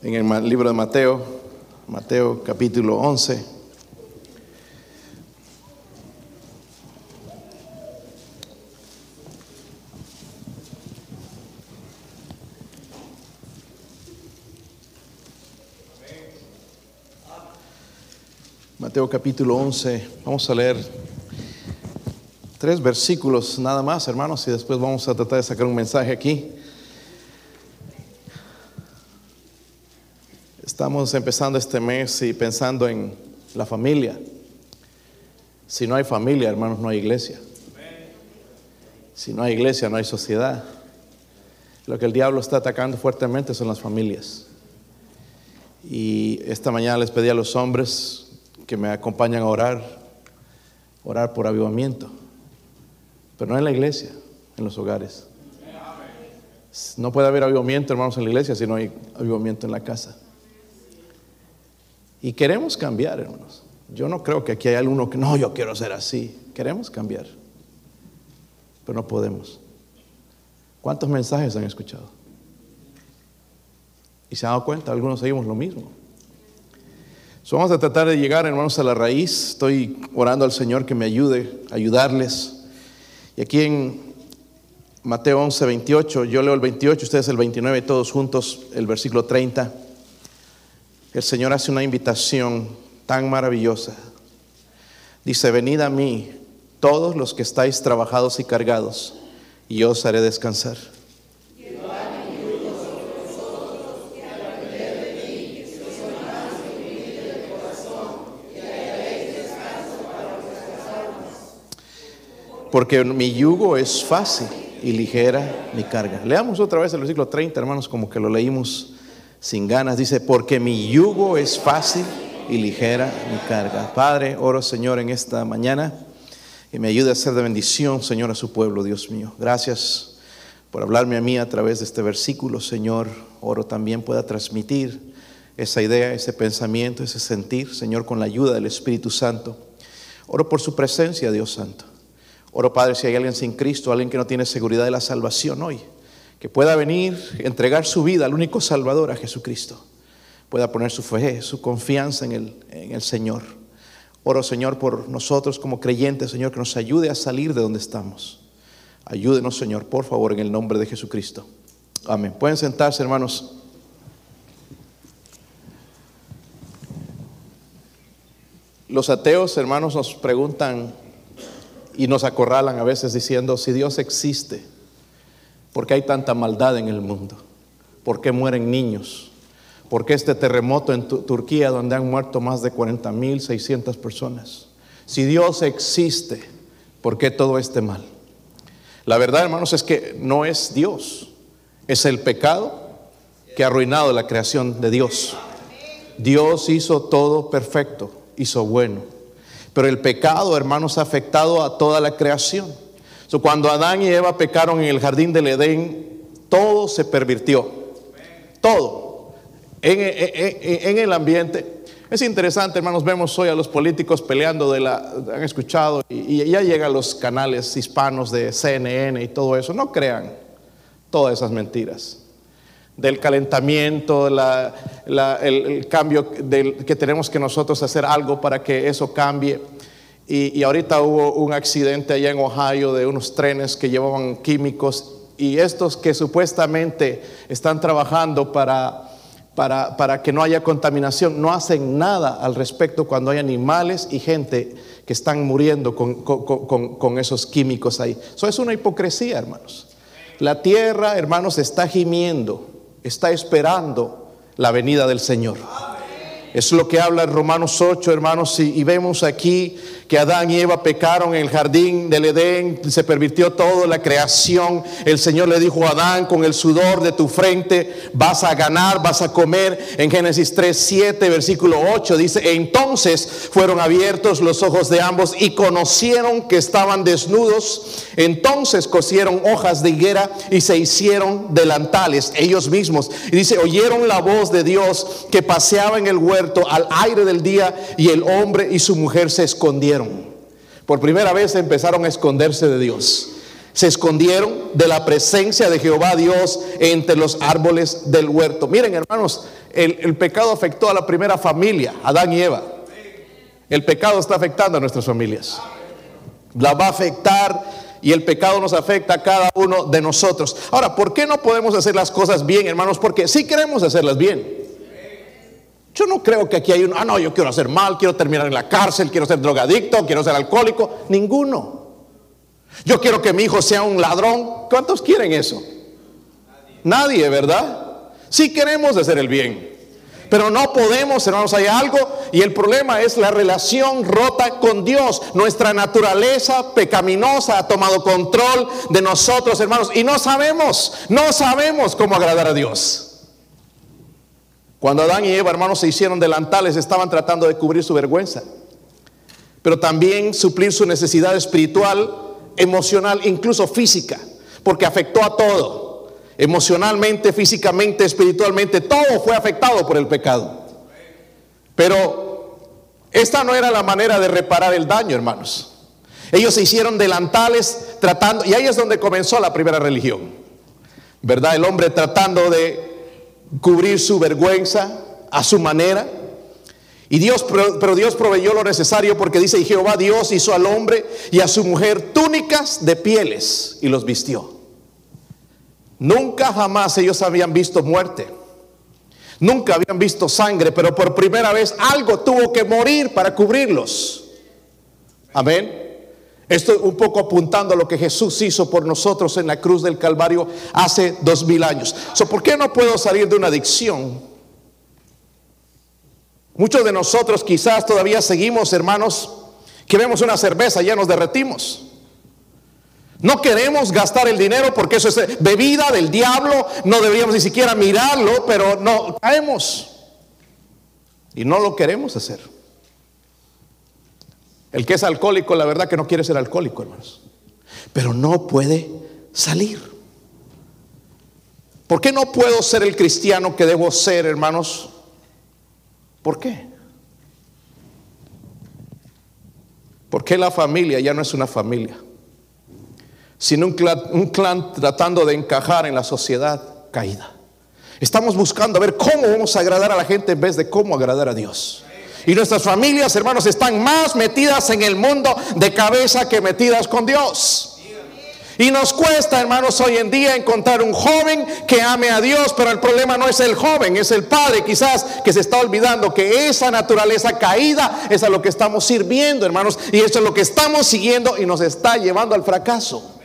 en el libro de Mateo, Mateo capítulo 11. Mateo capítulo 11, vamos a leer tres versículos nada más, hermanos, y después vamos a tratar de sacar un mensaje aquí. Estamos empezando este mes y pensando en la familia. Si no hay familia, hermanos, no hay iglesia. Si no hay iglesia, no hay sociedad. Lo que el diablo está atacando fuertemente son las familias. Y esta mañana les pedí a los hombres que me acompañan a orar, orar por avivamiento. Pero no en la iglesia, en los hogares. No puede haber avivamiento, hermanos, en la iglesia si no hay avivamiento en la casa. Y queremos cambiar, hermanos. Yo no creo que aquí hay alguno que no, yo quiero ser así. Queremos cambiar, pero no podemos. ¿Cuántos mensajes han escuchado? Y se han dado cuenta, algunos seguimos lo mismo. vamos a tratar de llegar, hermanos, a la raíz. Estoy orando al Señor que me ayude a ayudarles. Y aquí en Mateo 11, 28, yo leo el 28, ustedes el 29, todos juntos, el versículo 30 el Señor hace una invitación tan maravillosa. Dice, venid a mí todos los que estáis trabajados y cargados, y yo os haré descansar. Porque mi yugo es fácil y ligera mi carga. Leamos otra vez el versículo 30, hermanos, como que lo leímos sin ganas. Dice, porque mi yugo es fácil y ligera mi carga. Padre, oro Señor en esta mañana y me ayude a ser de bendición, Señor, a su pueblo, Dios mío. Gracias por hablarme a mí a través de este versículo, Señor. Oro también pueda transmitir esa idea, ese pensamiento, ese sentir, Señor, con la ayuda del Espíritu Santo. Oro por su presencia, Dios Santo. Oro, Padre, si hay alguien sin Cristo, alguien que no tiene seguridad de la salvación hoy que pueda venir, entregar su vida al único Salvador, a Jesucristo, pueda poner su fe, su confianza en el, en el Señor. Oro, Señor, por nosotros como creyentes, Señor, que nos ayude a salir de donde estamos. Ayúdenos, Señor, por favor, en el nombre de Jesucristo. Amén. Pueden sentarse, hermanos. Los ateos, hermanos, nos preguntan y nos acorralan a veces diciendo, si Dios existe, ¿Por qué hay tanta maldad en el mundo? ¿Por qué mueren niños? ¿Por qué este terremoto en Turquía donde han muerto más de 40 mil 600 personas? Si Dios existe, ¿por qué todo este mal? La verdad, hermanos, es que no es Dios, es el pecado que ha arruinado la creación de Dios. Dios hizo todo perfecto, hizo bueno. Pero el pecado, hermanos, ha afectado a toda la creación cuando Adán y Eva pecaron en el jardín del Edén, todo se pervirtió. Todo. En, el ambiente. Es interesante, hermanos, vemos hoy a los políticos peleando de la, han escuchado, y, ya llegan los canales hispanos de CNN y todo eso. No crean todas esas mentiras del calentamiento, el, cambio que tenemos que nosotros hacer algo para que eso cambie. Y, ahorita hubo un accidente allá en Ohio de unos trenes que llevaban químicos y estos que supuestamente están trabajando para, para, que no haya contaminación, no hacen nada al respecto cuando hay animales y gente que están muriendo con, esos químicos ahí. Eso es una hipocresía, hermanos. La tierra, hermanos, está gimiendo, está esperando la venida del Señor. Es lo que habla en Romanos 8, hermanos, y vemos aquí que Adán y Eva pecaron en el jardín del Edén, se pervirtió toda la creación. El Señor le dijo a Adán, con el sudor de tu frente vas a ganar, vas a comer. En Génesis 3, 7, versículo 8 dice, entonces fueron abiertos los ojos de ambos y conocieron que estaban desnudos. Entonces cosieron hojas de higuera y se hicieron delantales ellos mismos. Y dice, oyeron la voz de Dios que paseaba en el al aire del día y el hombre y su mujer se escondieron. Por primera vez empezaron a esconderse de Dios. Se escondieron de la presencia de Jehová Dios entre los árboles del huerto. Miren, hermanos, el, el pecado afectó a la primera familia, Adán y Eva. El pecado está afectando a nuestras familias. La va a afectar y el pecado nos afecta a cada uno de nosotros. Ahora, ¿por qué no podemos hacer las cosas bien, hermanos? Porque sí queremos hacerlas bien. Yo no creo que aquí hay uno, ah, no, yo quiero hacer mal, quiero terminar en la cárcel, quiero ser drogadicto, quiero ser alcohólico. Ninguno. Yo quiero que mi hijo sea un ladrón. ¿Cuántos quieren eso? Nadie, ¿verdad? Sí queremos hacer el bien. Pero no podemos, hermanos, hay algo y el problema es la relación rota con Dios. Nuestra naturaleza pecaminosa ha tomado control de nosotros, hermanos, y no sabemos, no sabemos cómo agradar a Dios. Cuando Adán y Eva, hermanos, se hicieron delantales, estaban tratando de cubrir su vergüenza, pero también suplir su necesidad espiritual, emocional, incluso física, porque afectó a todo emocionalmente, físicamente, espiritualmente, todo fue afectado por el pecado. Pero esta no era la manera de reparar el daño, hermanos. Ellos se hicieron delantales tratando, y ahí es donde comenzó la primera religión, ¿verdad? El hombre tratando de cubrir su vergüenza a su manera. Y Dios, pero Dios proveyó lo necesario porque dice, y Jehová Dios hizo al hombre y a su mujer túnicas de pieles y los vistió. Nunca jamás ellos habían visto muerte. Nunca habían visto sangre, pero por primera vez algo tuvo que morir para cubrirlos. Amén. Esto un poco apuntando a lo que Jesús hizo por nosotros en la cruz del Calvario hace dos mil años. ¿Por qué no puedo salir de una adicción? Muchos de nosotros quizás todavía seguimos, hermanos, que vemos una cerveza, ya nos derretimos. No queremos gastar el dinero porque eso es bebida del diablo, no deberíamos ni siquiera mirarlo, pero no caemos. Y no lo queremos hacer. El que es alcohólico, la verdad que no quiere ser alcohólico, hermanos. Pero no puede salir. ¿Por qué no puedo ser el cristiano que debo ser, hermanos? ¿Por qué? Porque la familia ya no es una familia sino un clan, tratando de encajar en la sociedad caída. Estamos buscando a ver cómo vamos a agradar a la gente en vez de cómo agradar a Dios. Y nuestras familias, hermanos, están más metidas en el mundo de cabeza que metidas con Dios. Y nos cuesta, hermanos, hoy en día encontrar un joven que ame a Dios, pero el problema no es el joven, es el padre quizás que se está olvidando que esa naturaleza caída es a lo que estamos sirviendo, hermanos, y eso es lo que estamos siguiendo y nos está llevando al fracaso.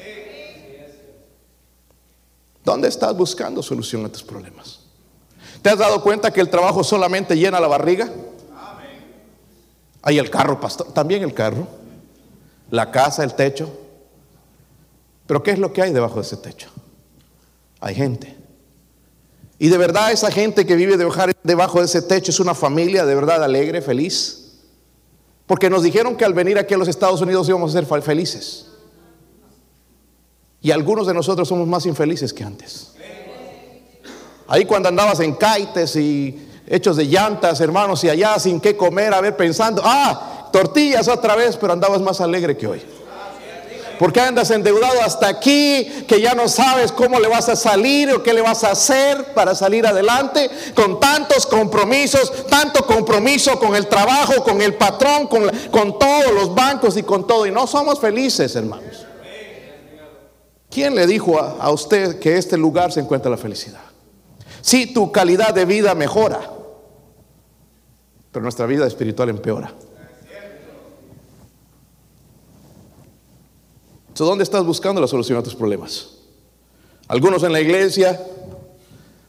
¿Dónde estás buscando solución a tus problemas? ¿Te has dado cuenta que el trabajo solamente llena la barriga? Hay el carro, pastor, también el carro, la casa, el techo. Pero ¿qué es lo que hay debajo de ese techo? Hay gente. Y de verdad esa gente que vive debajo de ese techo es una familia de verdad alegre, feliz. Porque nos dijeron que al venir aquí a los Estados Unidos íbamos a ser felices. Y algunos de nosotros somos más infelices que antes. Ahí cuando andabas en caites y hechos de llantas, hermanos, y allá sin qué comer, a ver, pensando, ah, tortillas otra vez, pero andabas más alegre que hoy. Porque andas endeudado hasta aquí, que ya no sabes cómo le vas a salir o qué le vas a hacer para salir adelante, con tantos compromisos, tanto compromiso con el trabajo, con el patrón, con, con todos los bancos y con todo. Y no somos felices, hermanos. ¿Quién le dijo a, usted que este lugar se encuentra la felicidad? Si tu calidad de vida mejora, pero nuestra vida espiritual empeora. ¿Dónde estás buscando la solución a tus problemas? Algunos en la iglesia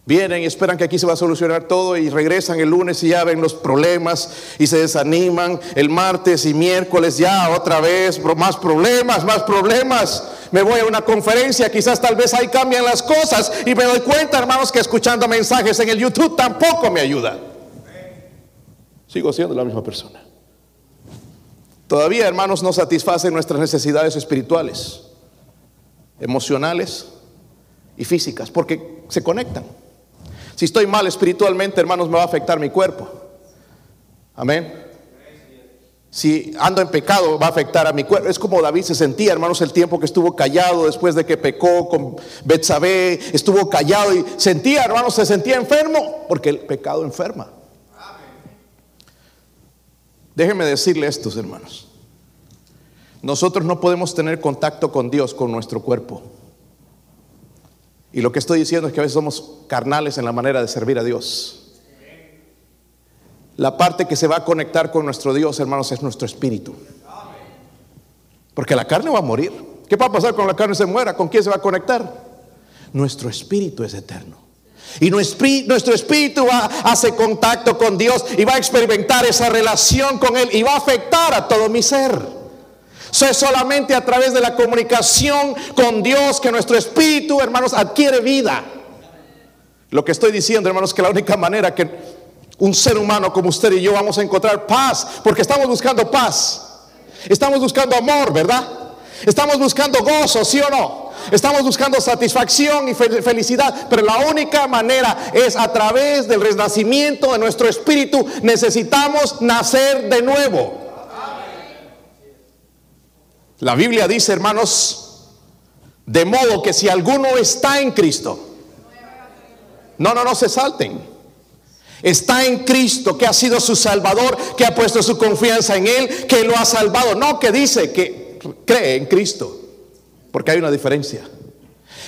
Vienen y esperan que aquí se va a solucionar todo y regresan el lunes y ya ven los problemas y se desaniman. El martes y miércoles ya otra vez más problemas, más problemas. Me voy a una conferencia, quizás tal vez ahí cambian las cosas y me doy cuenta, hermanos, que escuchando mensajes en el YouTube tampoco me ayuda. Sigo siendo la misma persona. Todavía, hermanos, no satisfacen nuestras necesidades espirituales, emocionales y físicas, porque se conectan. Si estoy mal espiritualmente, hermanos, me va a afectar mi cuerpo. Amén. Si ando en pecado va a afectar a mi cuerpo. Es como David se sentía, hermanos, el tiempo que estuvo callado después de que pecó con Betsabé, estuvo callado y sentía, hermanos, se sentía enfermo porque el pecado enferma. Déjenme decirle estos, hermanos. Nosotros no podemos tener contacto con Dios con nuestro cuerpo. Y lo que estoy diciendo es que a veces somos carnales en la manera de servir a Dios. La parte que se va a conectar con nuestro Dios, hermanos, es nuestro espíritu. Porque la carne va a morir. ¿Qué va a pasar cuando la carne se muera? ¿Con quién se va a conectar? Nuestro espíritu es eterno. Y nuestro espíritu va, hace contacto con Dios y va a experimentar esa relación con Él y va a afectar a todo mi ser. Eso es solamente a través de la comunicación con Dios que nuestro espíritu, hermanos, adquiere vida. Lo que estoy diciendo, hermanos, que la única manera que un ser humano como usted y yo vamos a encontrar paz, porque estamos buscando paz. Estamos buscando amor, ¿verdad? Estamos buscando gozo, ¿sí o no? Estamos buscando satisfacción y felicidad, pero la única manera es a través del renacimiento de nuestro espíritu. Necesitamos nacer de nuevo. La Biblia dice, hermanos, de modo que si alguno está en Cristo, no, no, no se salten está en Cristo, que ha sido su Salvador, que ha puesto su confianza en Él, que lo ha salvado. No, que dice que cree en Cristo, porque hay una diferencia.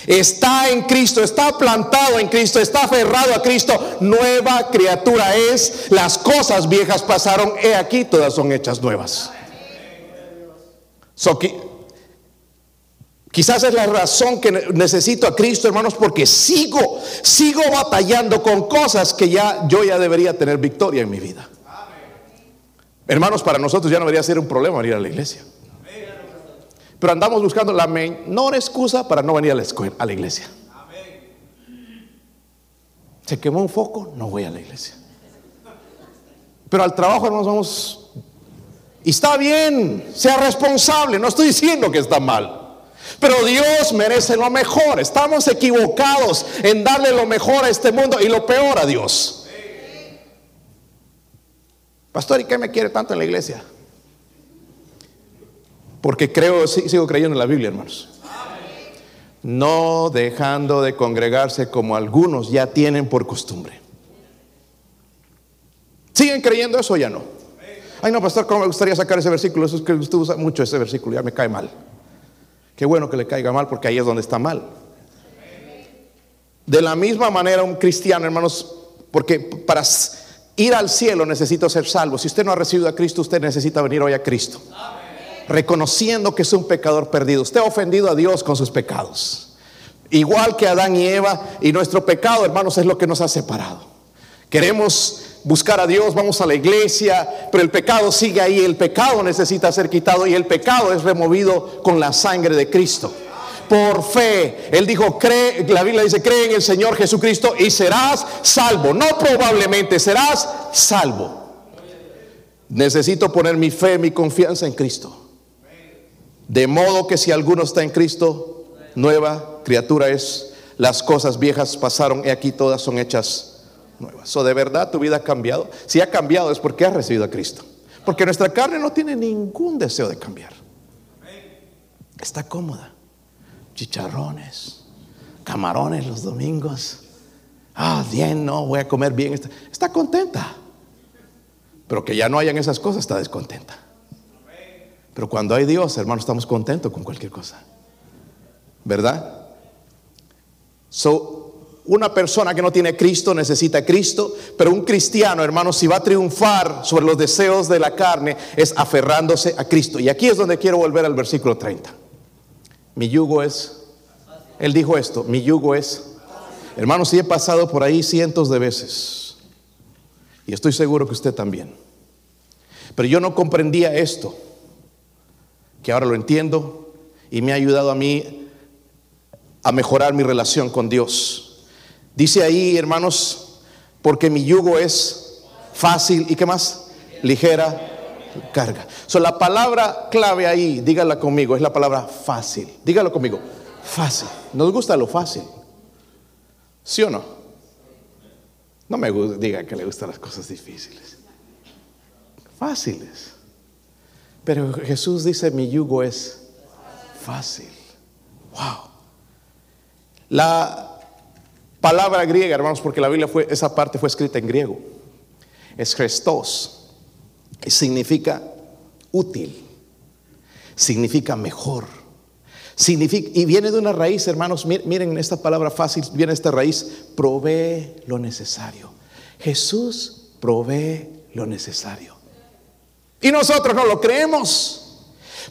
Está en Cristo, está plantado en Cristo, está aferrado a Cristo. Nueva criatura es. Las cosas viejas pasaron, he aquí, todas son hechas nuevas. So, Quizás es la razón que necesito a Cristo, hermanos, porque sigo, sigo batallando con cosas que ya yo ya debería tener victoria en mi vida. Hermanos, para nosotros ya no debería ser un problema venir a la iglesia. Pero andamos buscando la menor excusa para no venir a la, escuela, a la iglesia. Se quemó un foco, no voy a la iglesia. Pero al trabajo nos vamos. Y está bien, sea responsable, no estoy diciendo que está mal. Pero Dios merece lo mejor. Estamos equivocados en darle lo mejor a este mundo y lo peor a Dios. Pastor, ¿y qué me quiere tanto en la iglesia? Porque creo, sigo creyendo en la Biblia, hermanos. No dejando de congregarse como algunos ya tienen por costumbre. ¿Siguen creyendo eso o ya no? Ay, no, pastor, ¿cómo me gustaría sacar ese versículo? Eso es que usted usa mucho ese versículo, ya me cae mal. Qué bueno que le caiga mal porque ahí es donde está mal. De la misma manera un cristiano, hermanos, porque para ir al cielo necesito ser salvo. Si usted no ha recibido a Cristo, usted necesita venir hoy a Cristo. Reconociendo que es un pecador perdido. Usted ha ofendido a Dios con sus pecados. Igual que Adán y Eva. Y nuestro pecado, hermanos, es lo que nos ha separado. Queremos buscar a Dios, vamos a la iglesia, pero el pecado sigue ahí, el pecado necesita ser quitado y el pecado es removido con la sangre de Cristo. Por fe, Él dijo, cree, la Biblia dice, cree en el Señor Jesucristo y serás salvo. No probablemente, serás salvo. Necesito poner mi fe, mi confianza en Cristo. De modo que si alguno está en Cristo, nueva criatura es. Las cosas viejas pasaron y aquí todas son hechas nuevas. ¿O de verdad tu vida ha cambiado? Si ha cambiado es porque has recibido a Cristo. Porque nuestra carne no tiene ningún deseo de cambiar. Está cómoda. Chicharrones, camarones los domingos. Ah, bien, no, voy a comer bien. Está, está contenta. Pero que ya no hayan esas cosas, está descontenta. Pero cuando hay Dios, hermano, estamos contentos con cualquier cosa. ¿Verdad? So, una persona que no tiene Cristo necesita Cristo, pero un cristiano, hermano, si va a triunfar sobre los deseos de la carne, es aferrándose a Cristo. Y aquí es donde quiero volver al versículo 30. Mi yugo es, él dijo esto, mi yugo es, hermano, si he pasado por ahí cientos de veces, y estoy seguro que usted también, pero yo no comprendía esto, que ahora lo entiendo y me ha ayudado a mí a mejorar mi relación con Dios. Dice ahí, hermanos, porque mi yugo es fácil y qué más? Ligera carga. So, la palabra clave ahí, dígala conmigo, es la palabra fácil. Dígalo conmigo, fácil. Nos gusta lo fácil. ¿Sí o no? No me diga que le gustan las cosas difíciles. Fáciles. Pero Jesús dice, mi yugo es fácil. Wow. La palabra griega, hermanos, porque la Biblia fue, esa parte fue escrita en griego, es Christos. Significa útil, significa mejor. Significa, y viene de una raíz, hermanos, miren esta palabra fácil, viene esta raíz, provee lo necesario. Jesús provee lo necesario. Y nosotros no lo creemos.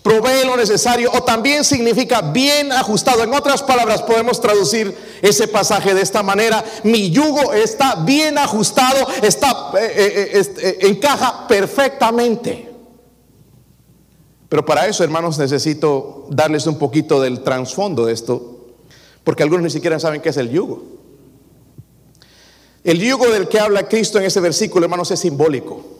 Provee lo necesario o también significa bien ajustado. En otras palabras, podemos traducir ese pasaje de esta manera. Mi yugo está bien ajustado, está, eh, eh, eh, encaja perfectamente. Pero para eso, hermanos, necesito darles un poquito del trasfondo de esto, porque algunos ni siquiera saben qué es el yugo. El yugo del que habla Cristo en ese versículo, hermanos, es simbólico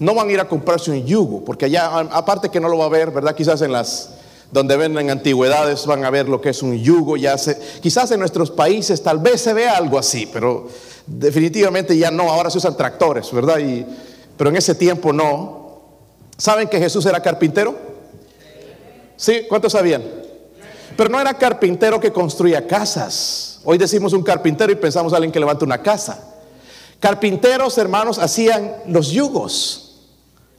no van a ir a comprarse un yugo, porque allá, aparte que no lo va a ver, ¿verdad? Quizás en las donde venden antigüedades van a ver lo que es un yugo, ya quizás en nuestros países tal vez se vea algo así, pero definitivamente ya no, ahora se usan tractores, ¿verdad? Y, pero en ese tiempo no. ¿Saben que Jesús era carpintero? ¿Sí? ¿Cuántos sabían? Pero no era carpintero que construía casas. Hoy decimos un carpintero y pensamos a alguien que levanta una casa. Carpinteros, hermanos, hacían los yugos.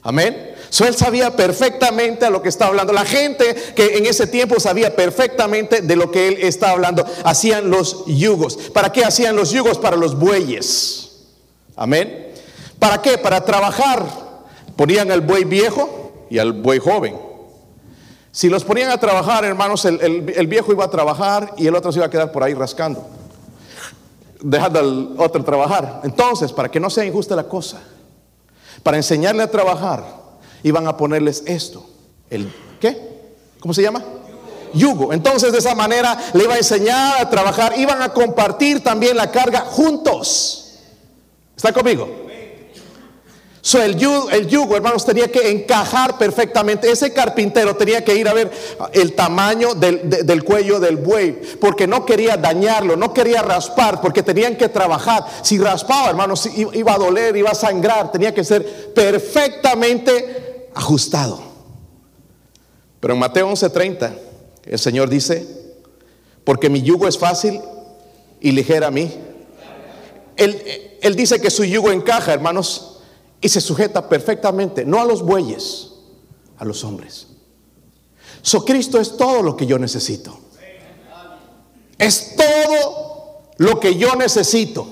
Amén. So, él sabía perfectamente a lo que estaba hablando. La gente que en ese tiempo sabía perfectamente de lo que él estaba hablando, hacían los yugos. ¿Para qué hacían los yugos? Para los bueyes. Amén. ¿Para qué? Para trabajar. Ponían al buey viejo y al buey joven. Si los ponían a trabajar, hermanos, el, el viejo iba a trabajar y el otro se iba a quedar por ahí rascando, dejando al otro trabajar. Entonces, para que no sea injusta la cosa, para enseñarle a trabajar, iban a ponerles esto. ¿El qué? ¿Cómo se llama? Yugo. Entonces de esa manera le iba a enseñar a trabajar, iban a compartir también la carga juntos. ¿Está conmigo? So, el, yugo, hermanos, tenía que encajar perfectamente. Ese carpintero tenía que ir a ver el tamaño del, cuello del buey, porque no quería dañarlo, no quería raspar, porque tenían que trabajar. Si raspaba, hermanos, iba a doler, iba a sangrar, tenía que ser perfectamente ajustado. Pero en Mateo 11:30, el Señor dice, porque mi yugo es fácil y ligera a mí. Él, él dice que su yugo encaja, hermanos y se sujeta perfectamente, no a los bueyes, a los hombres. So Cristo es todo lo que yo necesito. Es todo lo que yo necesito.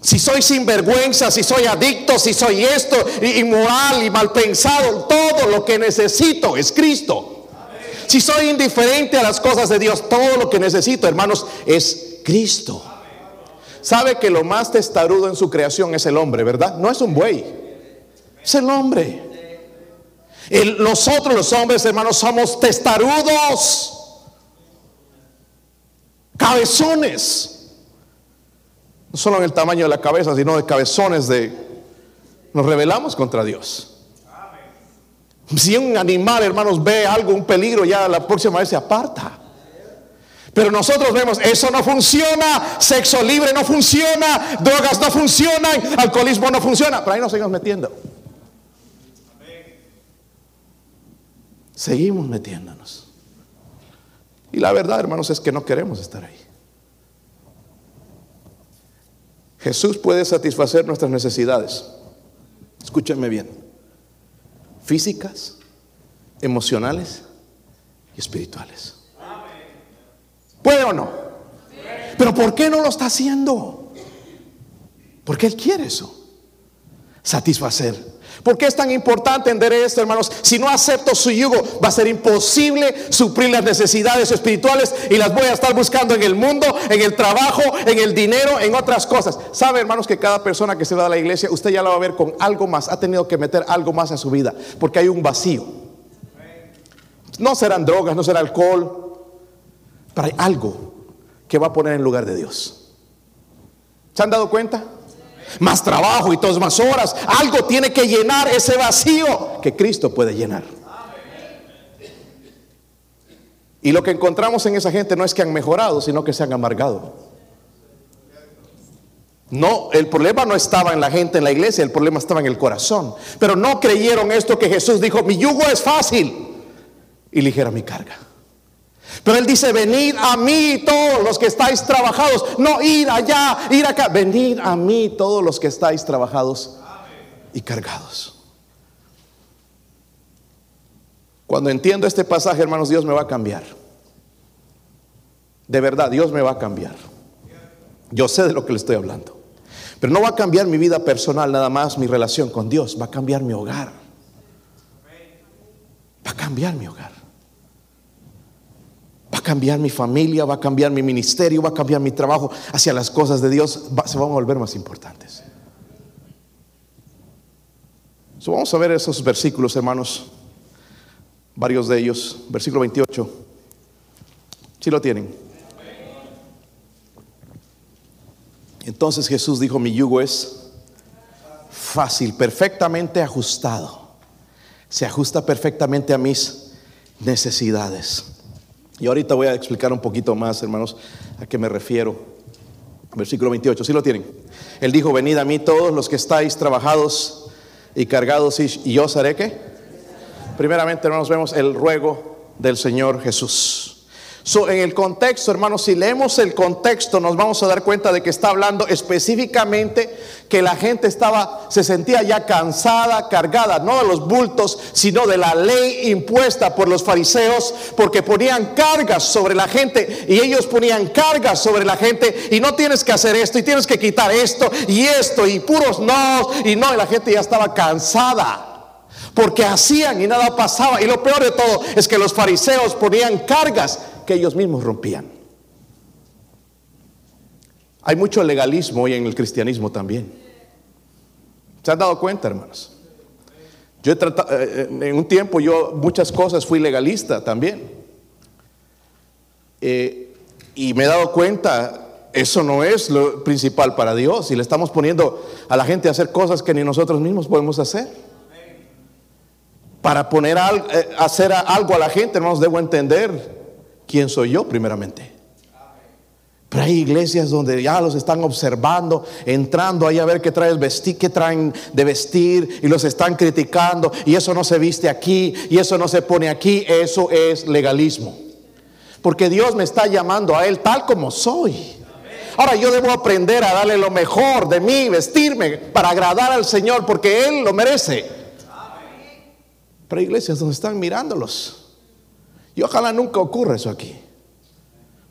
Si soy sinvergüenza, si soy adicto, si soy esto, inmoral y mal pensado, todo lo que necesito es Cristo. Si soy indiferente a las cosas de Dios, todo lo que necesito, hermanos, es Cristo. Sabe que lo más testarudo en su creación es el hombre, ¿verdad? No es un buey, es el hombre. nosotros los hombres, hermanos, somos testarudos, cabezones. No solo en el tamaño de la cabeza, sino de cabezones de... Nos rebelamos contra Dios. Si un animal, hermanos, ve algo, un peligro, ya la próxima vez se aparta. Pero nosotros vemos, eso no funciona, sexo libre no funciona, drogas no funcionan, alcoholismo no funciona. Pero ahí nos seguimos metiendo. Seguimos metiéndonos. Y la verdad, hermanos, es que no queremos estar ahí. Jesús puede satisfacer nuestras necesidades. Escúchenme bien. Físicas, emocionales y espirituales. ¿Puede o no? Pero ¿por qué no lo está haciendo? Porque Él quiere eso. Satisfacer. ¿Por qué es tan importante entender esto, hermanos? Si no acepto su yugo, va a ser imposible suplir las necesidades espirituales y las voy a estar buscando en el mundo, en el trabajo, en el dinero, en otras cosas. ¿Sabe, hermanos, que cada persona que se va a la iglesia, usted ya la va a ver con algo más, ha tenido que meter algo más a su vida, porque hay un vacío. No serán drogas, no será alcohol, pero hay algo que va a poner en lugar de Dios. ¿Se han dado cuenta? Más trabajo y todas más horas. Algo tiene que llenar ese vacío que Cristo puede llenar. Y lo que encontramos en esa gente no es que han mejorado, sino que se han amargado. No, el problema no estaba en la gente en la iglesia, el problema estaba en el corazón. Pero no creyeron esto que Jesús dijo, mi yugo es fácil y ligera mi carga. Pero él dice, venid a mí todos los que estáis trabajados, no ir allá, ir acá, venid a mí todos los que estáis trabajados y cargados. Cuando entiendo este pasaje, hermanos, Dios me va a cambiar. De verdad, Dios me va a cambiar. Yo sé de lo que le estoy hablando. Pero no va a cambiar mi vida personal, nada más mi relación con Dios. Va a cambiar mi hogar. Va a cambiar mi hogar. Va a cambiar mi familia, va a cambiar mi ministerio, va a cambiar mi trabajo hacia las cosas de Dios. se van a volver más importantes. vamos a ver esos versículos, hermanos. Varios de ellos. Versículo 28. Si lo tienen. Entonces Jesús dijo, mi yugo es fácil, perfectamente ajustado. Se ajusta perfectamente a mis necesidades. Y ahorita voy a explicar un poquito más, hermanos, a qué me refiero. Versículo 28, ¿sí lo tienen? Él dijo, venid a mí todos los que estáis trabajados y cargados, y yo os haré qué. Primeramente, hermanos, vemos el ruego del Señor Jesús en el contexto, hermanos, si leemos el contexto, nos vamos a dar cuenta de que está hablando específicamente que la gente estaba, se sentía ya cansada, cargada, no de los bultos, sino de la ley impuesta por los fariseos, porque ponían cargas sobre la gente y ellos ponían cargas sobre la gente y no tienes que hacer esto y tienes que quitar esto y esto y puros no y no, y la gente ya estaba cansada porque hacían y nada pasaba. Y lo peor de todo es que los fariseos ponían cargas que ellos mismos rompían. Hay mucho legalismo hoy en el cristianismo también. ¿Se han dado cuenta, hermanos? Yo he tratado, eh, eh, en un tiempo yo muchas cosas fui legalista también. Eh, y me he dado cuenta, eso no es lo principal para Dios. Y le estamos poniendo a la gente a hacer cosas que ni nosotros mismos podemos hacer. Para poner hacer algo a la gente, hermanos, debo entender quién soy yo primeramente. Pero hay iglesias donde ya los están observando, entrando ahí a ver qué traes vestir, qué traen de vestir y los están criticando y eso no se viste aquí y eso no se pone aquí, eso es legalismo. Porque Dios me está llamando a él tal como soy. Ahora yo debo aprender a darle lo mejor de mí, vestirme para agradar al Señor porque él lo merece. Pero hay iglesias donde están mirándolos y ojalá nunca ocurra eso aquí.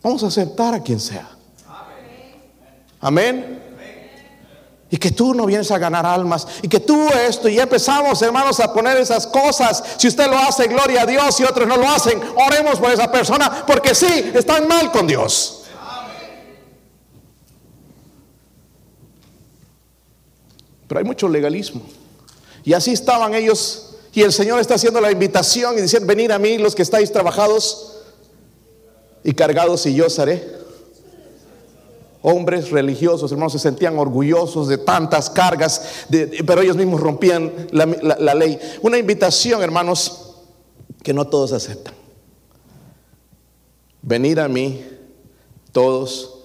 Vamos a aceptar a quien sea. Amén. Y que tú no vienes a ganar almas. Y que tú esto. Y empezamos, hermanos, a poner esas cosas. Si usted lo hace, gloria a Dios. Y otros no lo hacen, oremos por esa persona. Porque sí, están mal con Dios. Pero hay mucho legalismo. Y así estaban ellos y el Señor está haciendo la invitación y diciendo, venid a mí los que estáis trabajados y cargados y yo os haré. Hombres religiosos, hermanos, se sentían orgullosos de tantas cargas, pero ellos mismos rompían la, la ley. Una invitación, hermanos, que no todos aceptan. Venid a mí todos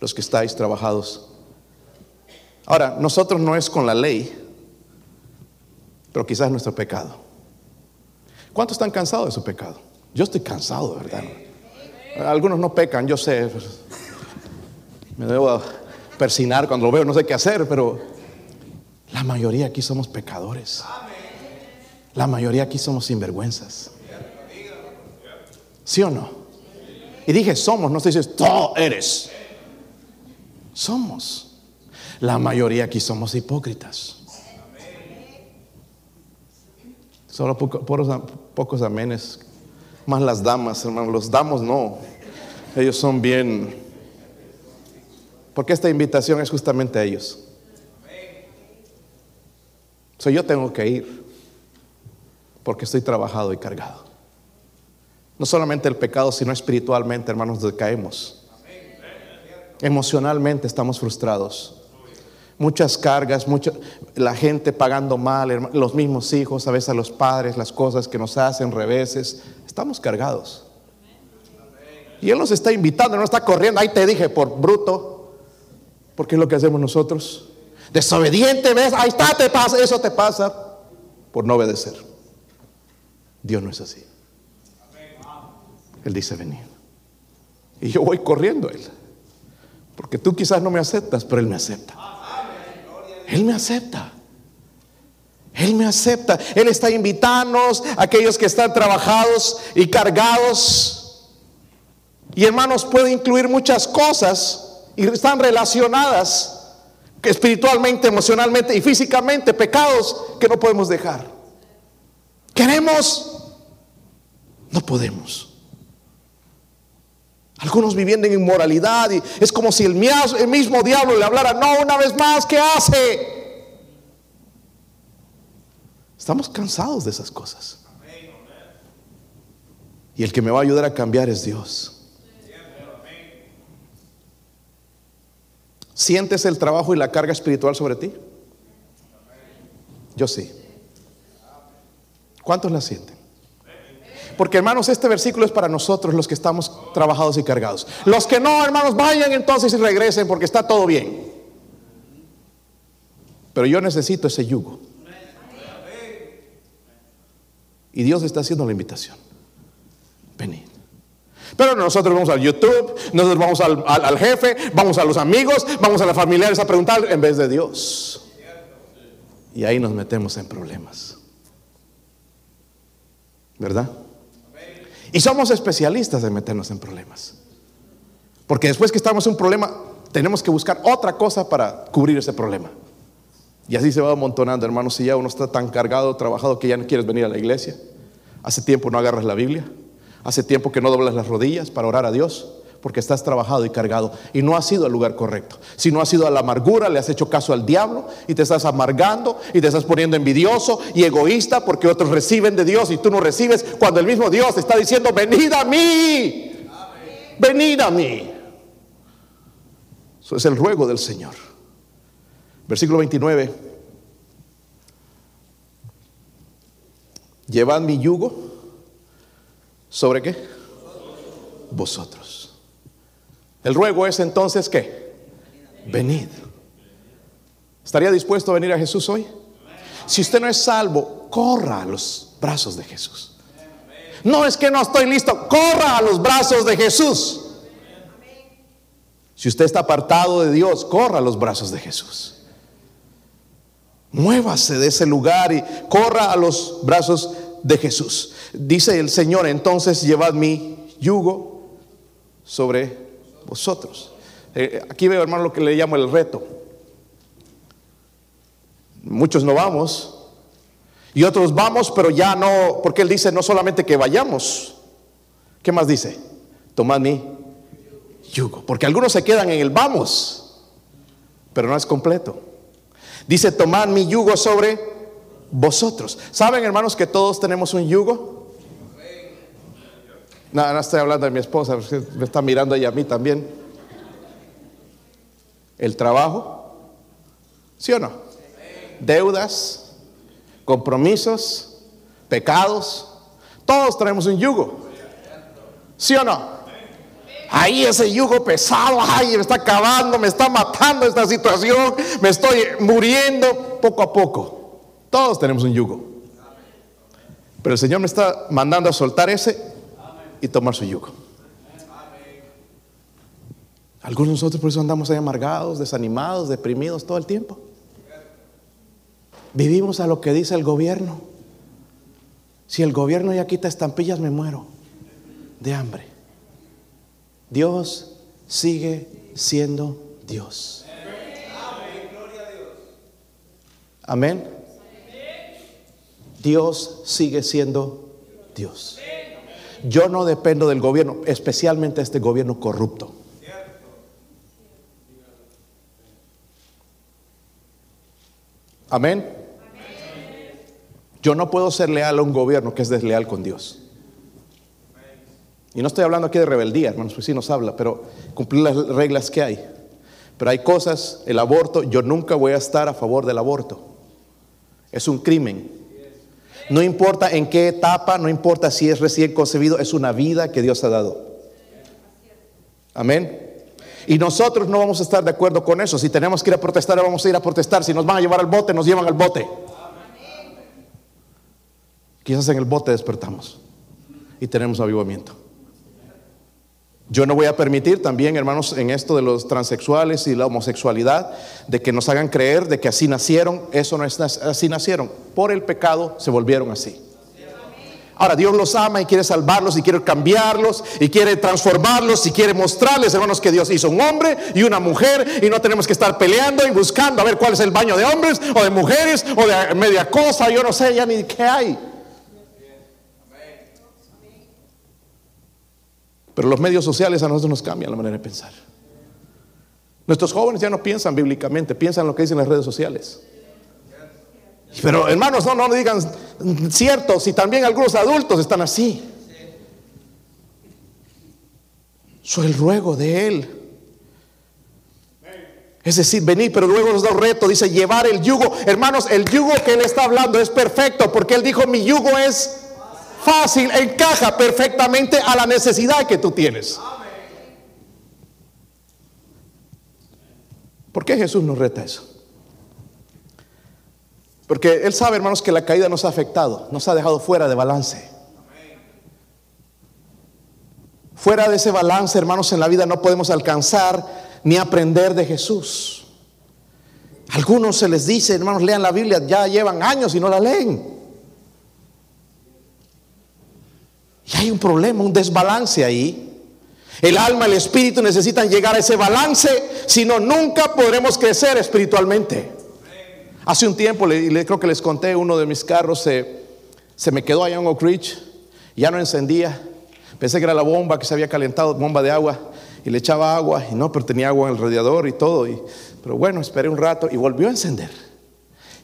los que estáis trabajados. Ahora, nosotros no es con la ley, pero quizás nuestro pecado. ¿Cuántos están cansados de su pecado? Yo estoy cansado, verdad. Algunos no pecan, yo sé. Me debo persinar cuando lo veo, no sé qué hacer, pero la mayoría aquí somos pecadores. La mayoría aquí somos sinvergüenzas. ¿Sí o no? Y dije somos, no se dice tú eres. Somos. La mayoría aquí somos hipócritas. Solo pocos amenes. Más las damas, hermano. Los damos no. Ellos son bien. Porque esta invitación es justamente a ellos. So, yo tengo que ir. Porque estoy trabajado y cargado. No solamente el pecado, sino espiritualmente, hermanos, caemos. Emocionalmente estamos frustrados muchas cargas, mucha, la gente pagando mal, los mismos hijos, a veces a los padres, las cosas que nos hacen, reveses. Estamos cargados. Y Él nos está invitando, no está corriendo. Ahí te dije, por bruto. Porque es lo que hacemos nosotros. Desobediente, ves, ahí está, te pasa, eso te pasa por no obedecer. Dios no es así. Él dice venir. Y yo voy corriendo a Él. Porque tú quizás no me aceptas, pero Él me acepta. Él me acepta. Él me acepta. Él está invitándonos a aquellos que están trabajados y cargados. Y hermanos, puede incluir muchas cosas y están relacionadas espiritualmente, emocionalmente y físicamente, pecados que no podemos dejar. Queremos, no podemos. Algunos viviendo en inmoralidad y es como si el, mismo diablo le hablara, no, una vez más, ¿qué hace? Estamos cansados de esas cosas. Y el que me va a ayudar a cambiar es Dios. ¿Sientes el trabajo y la carga espiritual sobre ti? Yo sí. ¿Cuántos la sienten? Porque hermanos, este versículo es para nosotros los que estamos trabajados y cargados. Los que no, hermanos, vayan entonces y regresen porque está todo bien. Pero yo necesito ese yugo. Y Dios está haciendo la invitación. Venid. Pero nosotros vamos al YouTube, nosotros vamos al, al, jefe, vamos a los amigos, vamos a los familiares a preguntar en vez de Dios. Y ahí nos metemos en problemas. ¿Verdad? Y somos especialistas en meternos en problemas. Porque después que estamos en un problema, tenemos que buscar otra cosa para cubrir ese problema. Y así se va amontonando, hermanos. Si ya uno está tan cargado, trabajado, que ya no quieres venir a la iglesia. Hace tiempo no agarras la Biblia. Hace tiempo que no doblas las rodillas para orar a Dios porque estás trabajado y cargado y no has sido al lugar correcto. Si no has sido a la amargura, le has hecho caso al diablo y te estás amargando y te estás poniendo envidioso y egoísta porque otros reciben de Dios y tú no recibes cuando el mismo Dios está diciendo, venid a mí, venid a mí. Eso es el ruego del Señor. Versículo 29. Llevad mi yugo sobre qué? Vosotros. El ruego es entonces que venid. ¿Estaría dispuesto a venir a Jesús hoy? Si usted no es salvo, corra a los brazos de Jesús. No es que no estoy listo, corra a los brazos de Jesús. Si usted está apartado de Dios, corra a los brazos de Jesús. Muévase de ese lugar y corra a los brazos de Jesús. Dice el Señor, entonces llevad mi yugo sobre vosotros. Eh, aquí veo, hermano, lo que le llamo el reto. Muchos no vamos y otros vamos, pero ya no, porque Él dice no solamente que vayamos. ¿Qué más dice? Tomad mi yugo. Porque algunos se quedan en el vamos, pero no es completo. Dice, tomad mi yugo sobre vosotros. ¿Saben, hermanos, que todos tenemos un yugo? No, no estoy hablando de mi esposa, me está mirando ella a mí también. El trabajo, ¿sí o no? Deudas, compromisos, pecados, todos tenemos un yugo. ¿Sí o no? Ahí ese yugo pesado, ay, me está acabando, me está matando esta situación, me estoy muriendo poco a poco. Todos tenemos un yugo. Pero el Señor me está mandando a soltar ese y tomar su yugo. Algunos de nosotros por eso andamos ahí amargados, desanimados, deprimidos todo el tiempo. Vivimos a lo que dice el gobierno. Si el gobierno ya quita estampillas, me muero de hambre. Dios sigue siendo Dios. Amén. Dios sigue siendo Dios. Yo no dependo del gobierno, especialmente este gobierno corrupto. Amén. Yo no puedo ser leal a un gobierno que es desleal con Dios. Y no estoy hablando aquí de rebeldía, hermanos, pues sí nos habla, pero cumplir las reglas que hay. Pero hay cosas, el aborto, yo nunca voy a estar a favor del aborto. Es un crimen. No importa en qué etapa, no importa si es recién concebido, es una vida que Dios ha dado. Amén. Y nosotros no vamos a estar de acuerdo con eso. Si tenemos que ir a protestar, vamos a ir a protestar. Si nos van a llevar al bote, nos llevan al bote. Quizás en el bote despertamos y tenemos avivamiento. Yo no voy a permitir también, hermanos, en esto de los transexuales y la homosexualidad, de que nos hagan creer de que así nacieron. Eso no es así nacieron. Por el pecado se volvieron así. Ahora Dios los ama y quiere salvarlos y quiere cambiarlos y quiere transformarlos y quiere mostrarles, hermanos, que Dios hizo un hombre y una mujer y no tenemos que estar peleando y buscando a ver cuál es el baño de hombres o de mujeres o de media cosa, yo no sé ya ni qué hay. Pero los medios sociales a nosotros nos cambian la manera de pensar. Nuestros jóvenes ya no piensan bíblicamente, piensan lo que dicen las redes sociales. Pero hermanos, no, no digan cierto, si también algunos adultos están así. Soy el ruego de Él. Es decir, venir, pero luego nos da un reto, dice llevar el yugo. Hermanos, el yugo que Él está hablando es perfecto, porque Él dijo, mi yugo es fácil, encaja perfectamente a la necesidad que tú tienes. ¿Por qué Jesús nos reta eso? Porque Él sabe, hermanos, que la caída nos ha afectado, nos ha dejado fuera de balance. Fuera de ese balance, hermanos, en la vida no podemos alcanzar ni aprender de Jesús. Algunos se les dice, hermanos, lean la Biblia, ya llevan años y no la leen. Y hay un problema, un desbalance ahí. El alma, el espíritu necesitan llegar a ese balance, si no, nunca podremos crecer espiritualmente. Hace un tiempo, le, creo que les conté, uno de mis carros se, se me quedó allá en Oak Ridge, ya no encendía. Pensé que era la bomba que se había calentado, bomba de agua, y le echaba agua, y no, pero tenía agua en el radiador y todo. Y, pero bueno, esperé un rato y volvió a encender.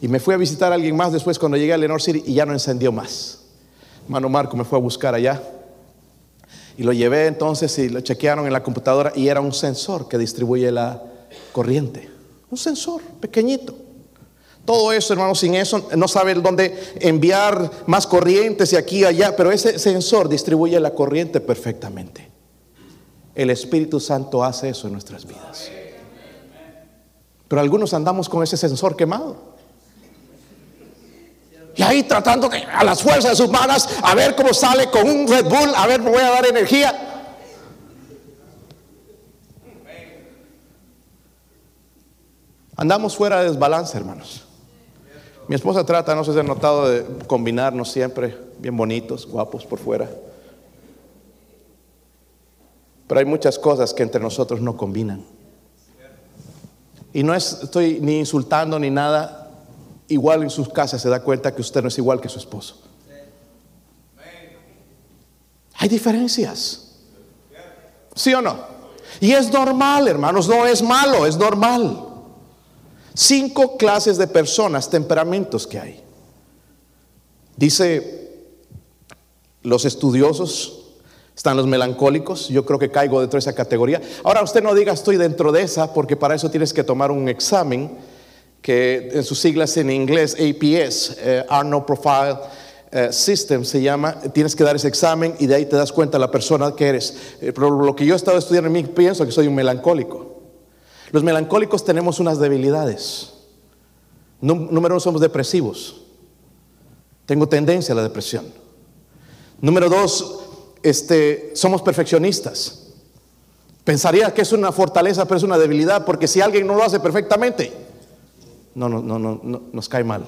Y me fui a visitar a alguien más después cuando llegué a Lenore City y ya no encendió más. Mano Marco me fue a buscar allá. Y lo llevé entonces y lo chequearon en la computadora y era un sensor que distribuye la corriente. Un sensor pequeñito. Todo eso, hermano, sin eso no sabe dónde enviar más corrientes y aquí y allá, pero ese sensor distribuye la corriente perfectamente. El Espíritu Santo hace eso en nuestras vidas. Pero algunos andamos con ese sensor quemado. Y ahí tratando a las fuerzas humanas a ver cómo sale con un Red Bull, a ver, me voy a dar energía. Andamos fuera de desbalance, hermanos. Mi esposa trata, no sé si han notado, de combinarnos siempre, bien bonitos, guapos por fuera. Pero hay muchas cosas que entre nosotros no combinan. Y no estoy ni insultando ni nada, igual en sus casas se da cuenta que usted no es igual que su esposo. Hay diferencias. ¿Sí o no? Y es normal, hermanos, no es malo, es normal. Cinco clases de personas, temperamentos que hay. Dice los estudiosos, están los melancólicos, yo creo que caigo dentro de esa categoría. Ahora usted no diga estoy dentro de esa, porque para eso tienes que tomar un examen que en sus siglas en inglés APS, eh, Profile eh, System se llama, tienes que dar ese examen y de ahí te das cuenta la persona que eres. Eh, pero lo que yo he estado estudiando en mí, pienso que soy un melancólico. Los melancólicos tenemos unas debilidades. Número uno, somos depresivos. Tengo tendencia a la depresión. Número dos, este, somos perfeccionistas. Pensaría que es una fortaleza, pero es una debilidad, porque si alguien no lo hace perfectamente, no, no, no, no, nos cae mal.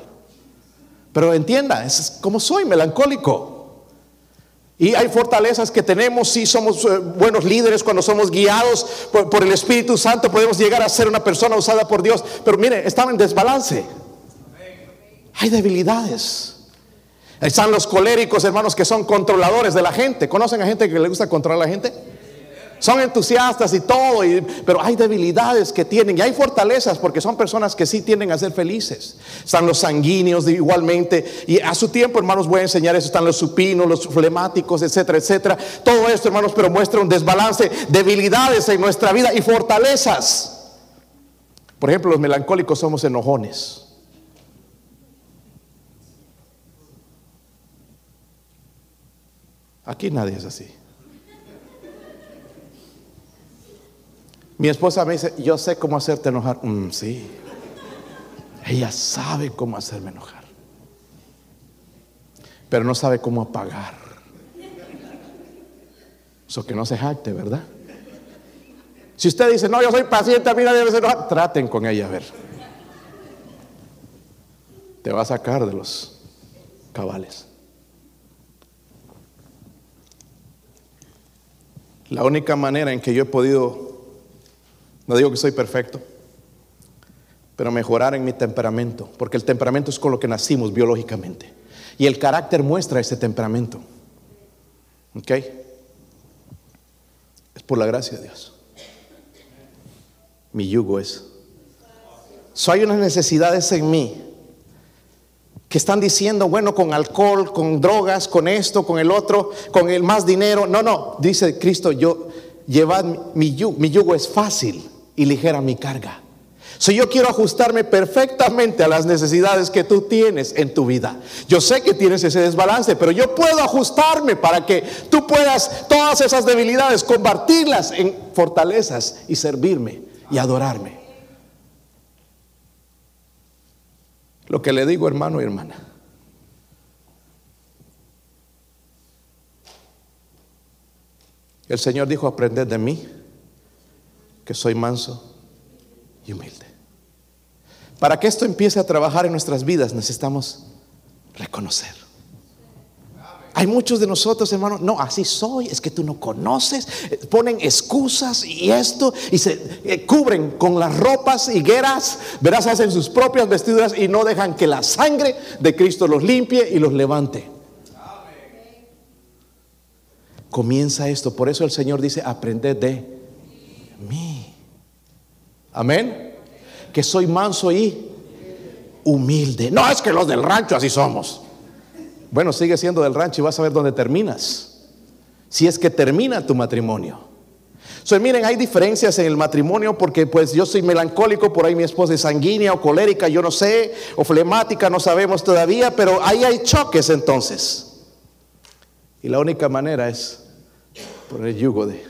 Pero entienda, es como soy, melancólico. Y hay fortalezas que tenemos, si somos eh, buenos líderes, cuando somos guiados por, el Espíritu Santo, podemos llegar a ser una persona usada por Dios. Pero mire, estamos en desbalance. Hay debilidades. Están los coléricos, hermanos, que son controladores de la gente. ¿Conocen a gente que le gusta controlar a la gente? Son entusiastas y todo, pero hay debilidades que tienen y hay fortalezas porque son personas que sí tienden a ser felices. Están los sanguíneos igualmente y a su tiempo, hermanos, voy a enseñar eso. Están los supinos, los flemáticos, etcétera, etcétera. Todo esto, hermanos, pero muestra un desbalance, debilidades en nuestra vida y fortalezas. Por ejemplo, los melancólicos somos enojones. Aquí nadie es así. Mi esposa me dice, yo sé cómo hacerte enojar. Mm, sí. Ella sabe cómo hacerme enojar. Pero no sabe cómo apagar. Eso que no se jacte, ¿verdad? Si usted dice, no, yo soy paciente, a mí nadie me enojar, traten con ella a ver. Te va a sacar de los cabales. La única manera en que yo he podido, no digo que soy perfecto, pero mejorar en mi temperamento, porque el temperamento es con lo que nacimos biológicamente. Y el carácter muestra ese temperamento. ¿Ok? Es por la gracia de Dios. Mi yugo es. So hay unas necesidades en mí que están diciendo, bueno, con alcohol, con drogas, con esto, con el otro, con el más dinero. No, no, dice Cristo, yo llevad mi yugo, mi yugo es fácil y ligera mi carga. Si yo quiero ajustarme perfectamente a las necesidades que tú tienes en tu vida. Yo sé que tienes ese desbalance, pero yo puedo ajustarme para que tú puedas todas esas debilidades convertirlas en fortalezas y servirme y adorarme. Lo que le digo, hermano y hermana. El Señor dijo, aprended de mí, que soy manso y humilde. Para que esto empiece a trabajar en nuestras vidas necesitamos reconocer. Hay muchos de nosotros, hermanos, no, así soy, es que tú no conoces, ponen excusas y esto, y se eh, cubren con las ropas higueras, verás, hacen sus propias vestiduras y no dejan que la sangre de Cristo los limpie y los levante. Comienza esto, por eso el Señor dice, aprended de. Amén. Que soy manso y humilde. No es que los del rancho así somos. Bueno, sigue siendo del rancho y vas a ver dónde terminas. Si es que termina tu matrimonio. So, miren, hay diferencias en el matrimonio porque pues yo soy melancólico, por ahí mi esposa es sanguínea o colérica, yo no sé, o flemática, no sabemos todavía, pero ahí hay choques entonces. Y la única manera es poner el yugo de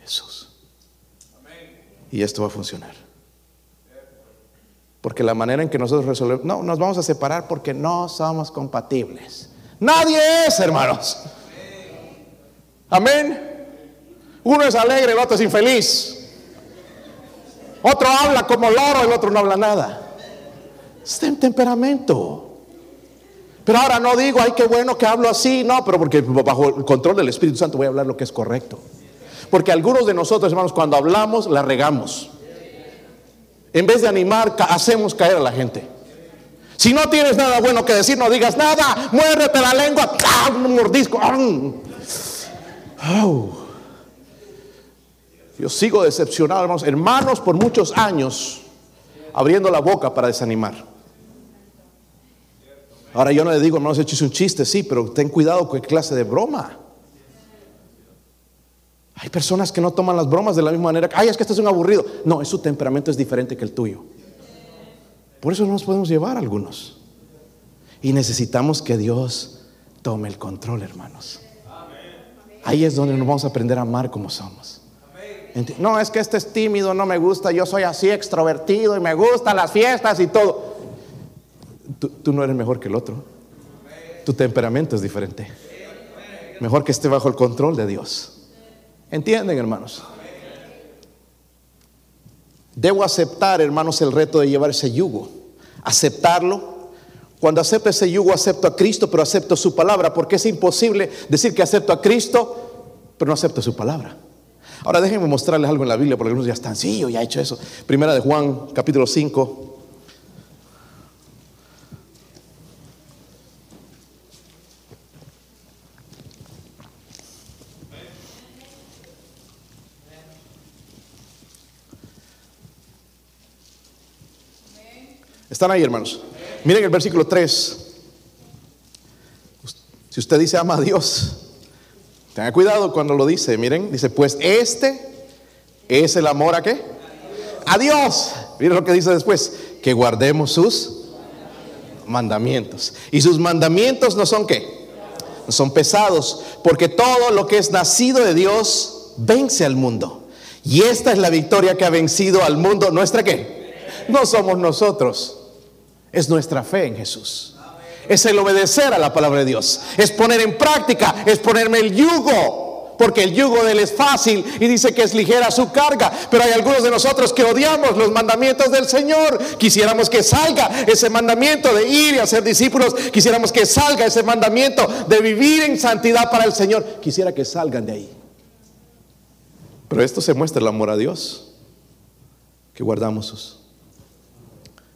Jesús. Y esto va a funcionar. Porque la manera en que nosotros resolvemos, no, nos vamos a separar porque no somos compatibles. Nadie es, hermanos. Amén. Uno es alegre, el otro es infeliz. Otro habla como loro, el otro no habla nada. Está en temperamento. Pero ahora no digo, ay, qué bueno que hablo así. No, pero porque bajo el control del Espíritu Santo voy a hablar lo que es correcto. Porque algunos de nosotros, hermanos, cuando hablamos, la regamos. En vez de animar, hacemos caer a la gente. Si no tienes nada bueno que decir, no digas nada, muérdete la lengua, un mordisco. Yo sigo decepcionado, hermanos, hermanos, por muchos años, abriendo la boca para desanimar. Ahora yo no le digo, hermanos, eches un chiste, sí, pero ten cuidado con qué clase de broma. Hay personas que no toman las bromas de la misma manera. Ay, es que este es un aburrido. No, su temperamento es diferente que el tuyo. Por eso no nos podemos llevar algunos. Y necesitamos que Dios tome el control, hermanos. Ahí es donde nos vamos a aprender a amar como somos. No, es que este es tímido, no me gusta, yo soy así extrovertido y me gustan las fiestas y todo. Tú, tú no eres mejor que el otro. Tu temperamento es diferente. Mejor que esté bajo el control de Dios. ¿Entienden, hermanos? Debo aceptar, hermanos, el reto de llevar ese yugo. Aceptarlo. Cuando acepto ese yugo, acepto a Cristo, pero acepto su palabra, porque es imposible decir que acepto a Cristo, pero no acepto su palabra. Ahora déjenme mostrarles algo en la Biblia, porque algunos ya están, sí, yo ya he hecho eso. Primera de Juan, capítulo 5. ¿Están ahí, hermanos? Miren el versículo 3. Si usted dice ama a Dios, tenga cuidado cuando lo dice. Miren, dice, pues este es el amor a qué? A Dios. Miren lo que dice después, que guardemos sus mandamientos. Y sus mandamientos no son qué? No son pesados, porque todo lo que es nacido de Dios vence al mundo. Y esta es la victoria que ha vencido al mundo. ¿Nuestra qué? No somos nosotros. Es nuestra fe en Jesús. Es el obedecer a la palabra de Dios. Es poner en práctica. Es ponerme el yugo porque el yugo de él es fácil y dice que es ligera su carga. Pero hay algunos de nosotros que odiamos los mandamientos del Señor. Quisiéramos que salga ese mandamiento de ir y hacer discípulos. Quisiéramos que salga ese mandamiento de vivir en santidad para el Señor. Quisiera que salgan de ahí. Pero esto se muestra el amor a Dios, que guardamos sus.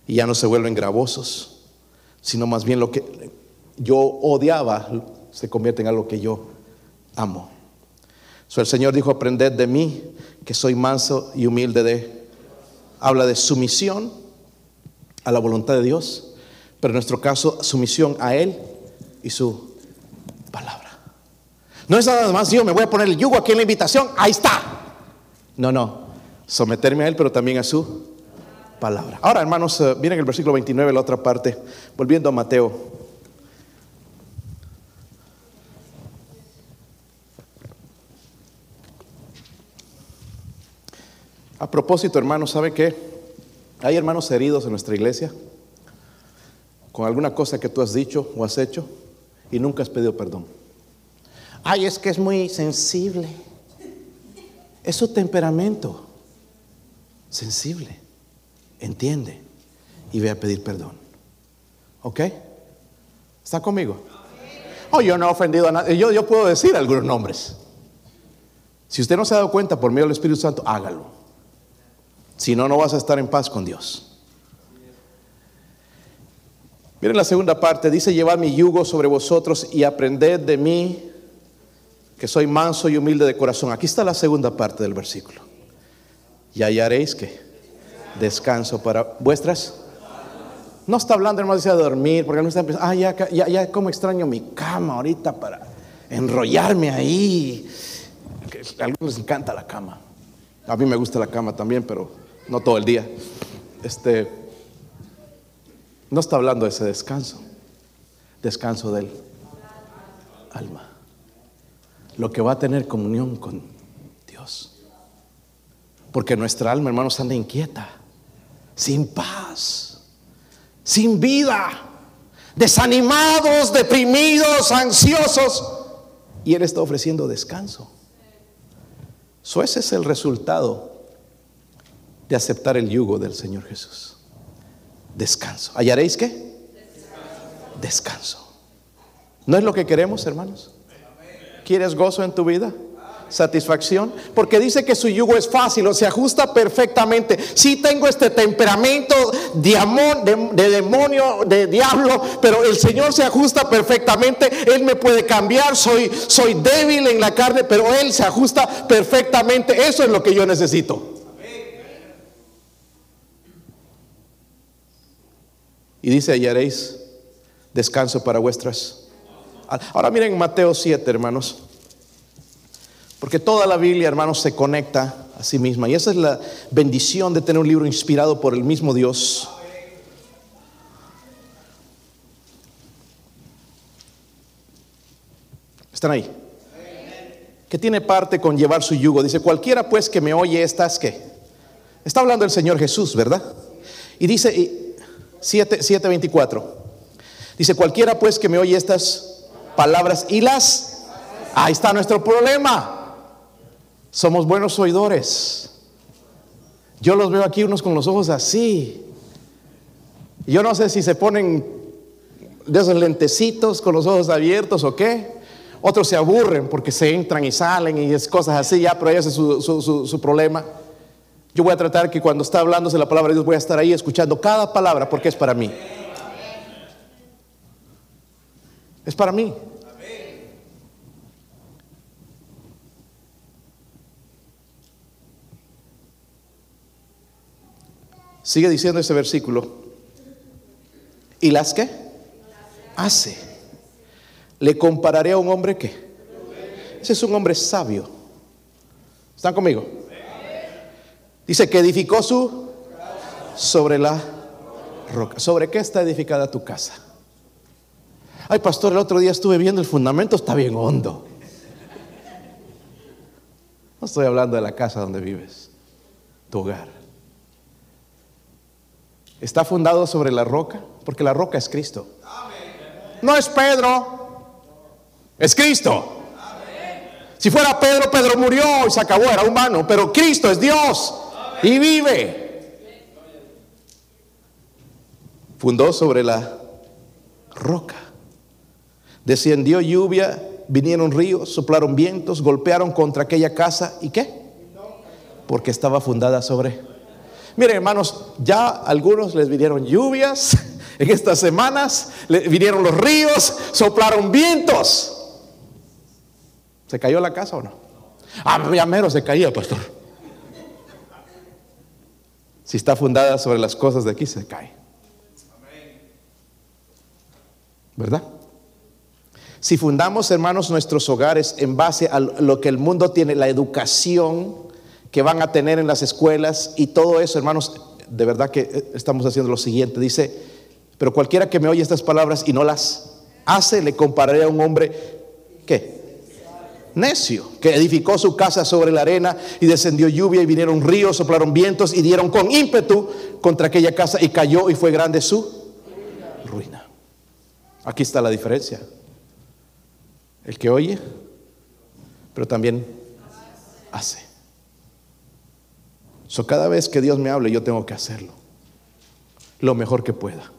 Y ya no se vuelven gravosos, sino más bien lo que yo odiaba se convierte en algo que yo amo el Señor dijo, aprended de mí, que soy manso y humilde de... Habla de sumisión a la voluntad de Dios, pero en nuestro caso, sumisión a Él y su palabra. No es nada más, yo me voy a poner el yugo aquí en la invitación, ahí está. No, no, someterme a Él, pero también a su palabra. Ahora, hermanos, eh, viene el versículo 29, la otra parte, volviendo a Mateo A propósito, hermanos, ¿sabe qué? Hay hermanos heridos en nuestra iglesia con alguna cosa que tú has dicho o has hecho y nunca has pedido perdón. Ay, es que es muy sensible. Es su temperamento. Sensible. Entiende. Y ve a pedir perdón. ¿Ok? ¿Está conmigo? Oh, yo no he ofendido a nadie. Yo, yo puedo decir algunos nombres. Si usted no se ha dado cuenta por medio del Espíritu Santo, hágalo. Si no, no vas a estar en paz con Dios. Miren la segunda parte, dice, llevad mi yugo sobre vosotros y aprended de mí, que soy manso y humilde de corazón. Aquí está la segunda parte del versículo. Y hallaréis que descanso para vuestras. No está hablando, hermano, de dormir, porque no está empezando, ah, ya, ya, ya, como extraño mi cama ahorita para enrollarme ahí. A algunos les encanta la cama. A mí me gusta la cama también, pero no todo el día. Este no está hablando de ese descanso, descanso del alma. Lo que va a tener comunión con Dios. Porque nuestra alma, hermanos, anda inquieta, sin paz, sin vida, desanimados, deprimidos, ansiosos. Y Él está ofreciendo descanso. So, ese es el resultado de aceptar el yugo del Señor Jesús. Descanso. ¿Hallaréis qué? Descanso. ¿No es lo que queremos, hermanos? ¿Quieres gozo en tu vida? Satisfacción, porque dice que su yugo es fácil o se ajusta perfectamente. Si tengo este temperamento de, demonio, de diablo, pero el Señor se ajusta perfectamente. Él me puede cambiar, soy, soy débil en la carne, pero Él se ajusta perfectamente. Eso es lo que yo necesito. Y dice, hallaréis descanso para vuestras. Ahora miren Mateo 7, hermanos. Porque toda la Biblia, hermanos, se conecta a sí misma. Y esa es la bendición de tener un libro inspirado por el mismo Dios. ¿Están ahí? Que tiene parte con llevar su yugo. Dice, cualquiera pues que me oye estas que. Está hablando el Señor Jesús, ¿verdad? Y dice, 7:24. Dice, cualquiera pues que me oye estas palabras y las... Ahí está nuestro problema. Somos buenos oidores. Yo los veo aquí unos con los ojos así. Yo no sé si se ponen de esos lentecitos con los ojos abiertos o qué. Otros se aburren porque se entran y salen y es cosas así, ya, pero ese es su, su problema. Yo voy a tratar que cuando está hablándose la palabra de Dios voy a estar ahí escuchando cada palabra porque es para mí. Es para mí. Sigue diciendo ese versículo. ¿Y las qué? Hace. Le compararé a un hombre que. Ese es un hombre sabio. ¿Están conmigo? Dice que edificó su sobre la roca. ¿Sobre qué está edificada tu casa? Ay, pastor, el otro día estuve viendo el fundamento, está bien hondo. No estoy hablando de la casa donde vives, tu hogar. Está fundado sobre la roca, porque la roca es Cristo. No es Pedro, es Cristo. Si fuera Pedro, Pedro murió y se acabó, era humano, pero Cristo es Dios y vive. Fundó sobre la roca. Descendió lluvia, vinieron ríos, soplaron vientos, golpearon contra aquella casa y qué? Porque estaba fundada sobre. Miren hermanos, ya algunos les vinieron lluvias en estas semanas, vinieron los ríos, soplaron vientos. ¿Se cayó la casa o no? Ah, ya mero se caía, pastor. Si está fundada sobre las cosas de aquí, se cae. ¿Verdad? Si fundamos, hermanos, nuestros hogares en base a lo que el mundo tiene, la educación que van a tener en las escuelas y todo eso, hermanos, de verdad que estamos haciendo lo siguiente. Dice, pero cualquiera que me oye estas palabras y no las hace, le compararé a un hombre, ¿qué? necio, que edificó su casa sobre la arena y descendió lluvia y vinieron ríos, soplaron vientos y dieron con ímpetu contra aquella casa y cayó y fue grande su ruina. Aquí está la diferencia. El que oye, pero también hace. So, cada vez que Dios me hable, yo tengo que hacerlo lo mejor que pueda.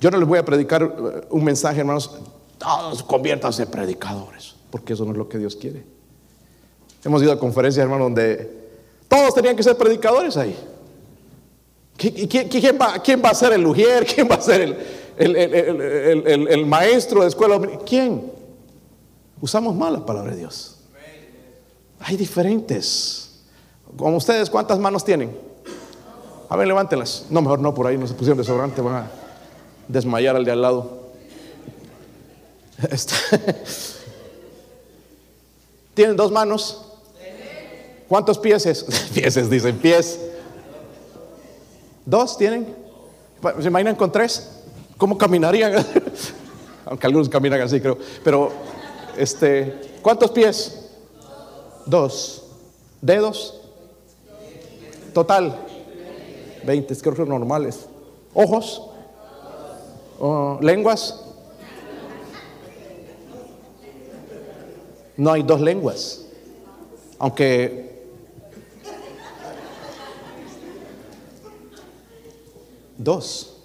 Yo no les voy a predicar uh, un mensaje, hermanos, todos conviértanse en predicadores porque eso no es lo que Dios quiere. Hemos ido a conferencias, hermano, donde todos tenían que ser predicadores ahí. ¿Quién va, quién va a ser el lujier? ¿Quién va a ser el, el, maestro de escuela? ¿Quién? Usamos mal la palabra de Dios. Hay diferentes. Como ustedes, ¿cuántas manos tienen? A ver, levántenlas. No, mejor no, por ahí no se pusieron de van a desmayar al de al lado. Este, ¿Tienen dos manos? ¿Cuántos pies es? Pies dicen pies. ¿Dos tienen? ¿Se imaginan con tres? ¿Cómo caminarían? Aunque algunos caminan así, creo. Pero, este, ¿cuántos pies? Dos. ¿Dedos? Total. Veinte, creo que normales. ¿Ojos? Oh, ¿Lenguas? No hay dos lenguas. Aunque dos.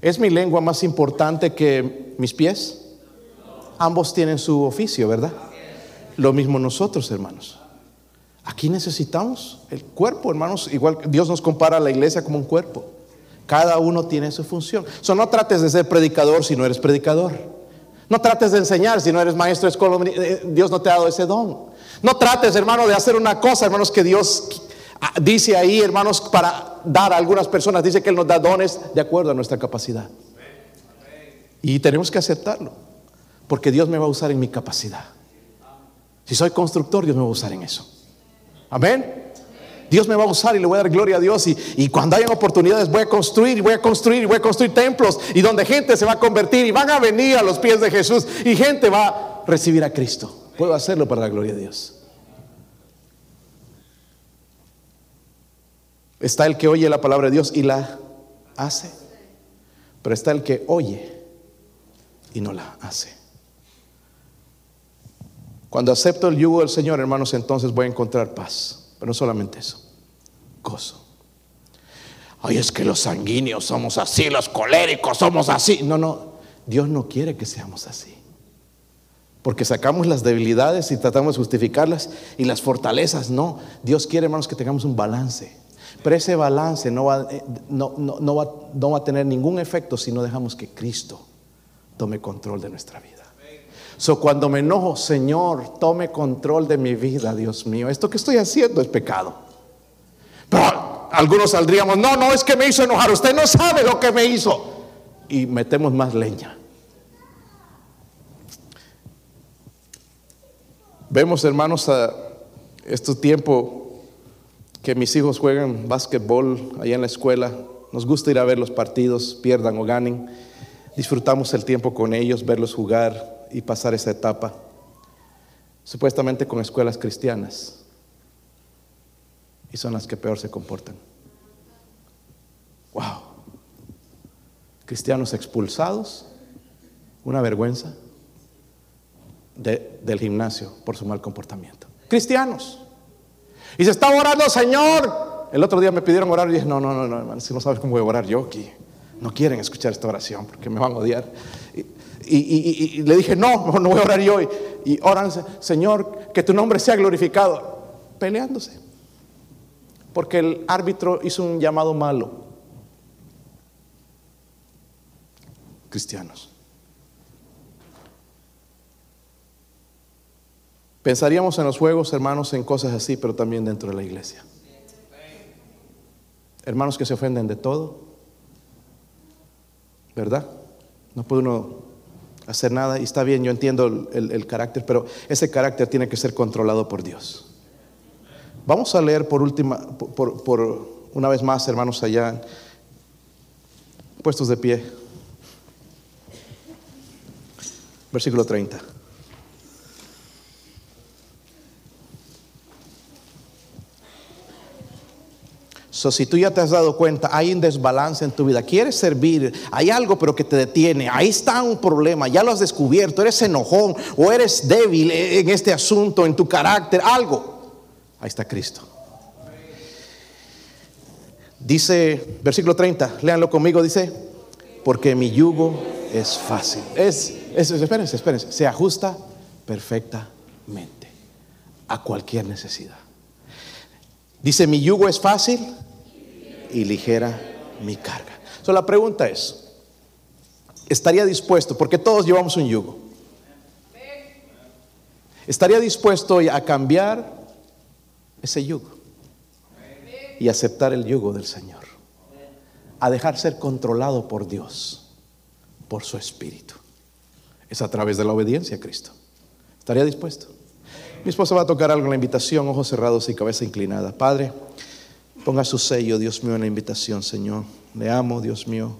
¿Es mi lengua más importante que mis pies? Ambos tienen su oficio, ¿verdad? Lo mismo nosotros, hermanos. Aquí necesitamos el cuerpo, hermanos. Igual Dios nos compara a la iglesia como un cuerpo. Cada uno tiene su función. So, no trates de ser predicador si no eres predicador. No trates de enseñar si no eres maestro. Eh, Dios no te ha dado ese don. No trates, hermano, de hacer una cosa, hermanos, que Dios ah, dice ahí, hermanos, para dar a algunas personas. Dice que Él nos da dones de acuerdo a nuestra capacidad. Y tenemos que aceptarlo. Porque Dios me va a usar en mi capacidad. Si soy constructor, Dios me va a usar en eso. Amén. Dios me va a usar y le voy a dar gloria a Dios. Y, cuando hayan oportunidades voy a construir, y voy a construir, y voy a construir templos. Y donde gente se va a convertir y van a venir a los pies de Jesús. Y gente va a recibir a Cristo. Puedo hacerlo para la gloria de Dios. Está el que oye la palabra de Dios y la hace. Pero está el que oye y no la hace. Cuando acepto el yugo del Señor, hermanos, entonces voy a encontrar paz. Pero no solamente eso, gozo. Ay, es que los sanguíneos somos así, los coléricos somos así. No, no, Dios no quiere que seamos así. Porque sacamos las debilidades y tratamos de justificarlas y las fortalezas. No, Dios quiere, hermanos, que tengamos un balance. Pero ese balance no va, eh, no, no, no va a tener ningún efecto si no dejamos que Cristo tome control de nuestra vida. So, cuando me enojo, Señor, tome control de mi vida, Dios mío. Esto que estoy haciendo es pecado. Pero algunos saldríamos, no, no, es que me hizo enojar. Usted no sabe lo que me hizo. Y metemos más leña. Vemos, hermanos, a este tiempo que mis hijos juegan básquetbol allá en la escuela. Nos gusta ir a ver los partidos, pierdan o ganen. Disfrutamos el tiempo con ellos, verlos jugar y pasar esa etapa. supuestamente con escuelas cristianas, y son las que peor se comportan. Wow. Cristianos expulsados, una vergüenza del gimnasio por su mal comportamiento. Cristianos. Y se está orando, Señor. El otro día me pidieron orar y dije, no, no, no, no, hermano, si no sabes cómo voy a orar yo aquí. No quieren escuchar esta oración porque me van a odiar. Le dije, no, no voy a orar yo. Y, y oran, Señor, que tu nombre sea glorificado. Peleándose. Porque el árbitro hizo un llamado malo. Cristianos. Pensaríamos en los juegos, hermanos, en cosas así, pero también dentro de la iglesia. Hermanos que se ofenden de todo, ¿verdad? No puede uno hacer nada y está bien, yo entiendo el, carácter, pero ese carácter tiene que ser controlado por Dios. Vamos a leer por última, por, por una vez más, hermanos, allá, puestos de pie. Versículo 30. Si tú ya te has dado cuenta, hay un desbalance en tu vida, quieres servir, hay algo pero que te detiene, ahí está un problema, ya lo has descubierto, eres enojón o eres débil en este asunto, en tu carácter, algo. Ahí está Cristo. Dice, versículo 30, léanlo conmigo, dice, porque mi yugo es fácil. Es espérense, espérense, se ajusta perfectamente a cualquier necesidad. Dice, mi yugo es fácil y ligera mi carga. So, la pregunta es, ¿estaría dispuesto? Porque todos llevamos un yugo. ¿Estaría dispuesto a cambiar ese yugo? Y aceptar el yugo del Señor. A dejar ser controlado por Dios, por su Espíritu. Es a través de la obediencia a Cristo. ¿Estaría dispuesto? Mi esposa va a tocar algo en la invitación, ojos cerrados y cabeza inclinada. Padre. Ponga su sello, Dios mío, en la invitación, Señor. Le amo, Dios mío.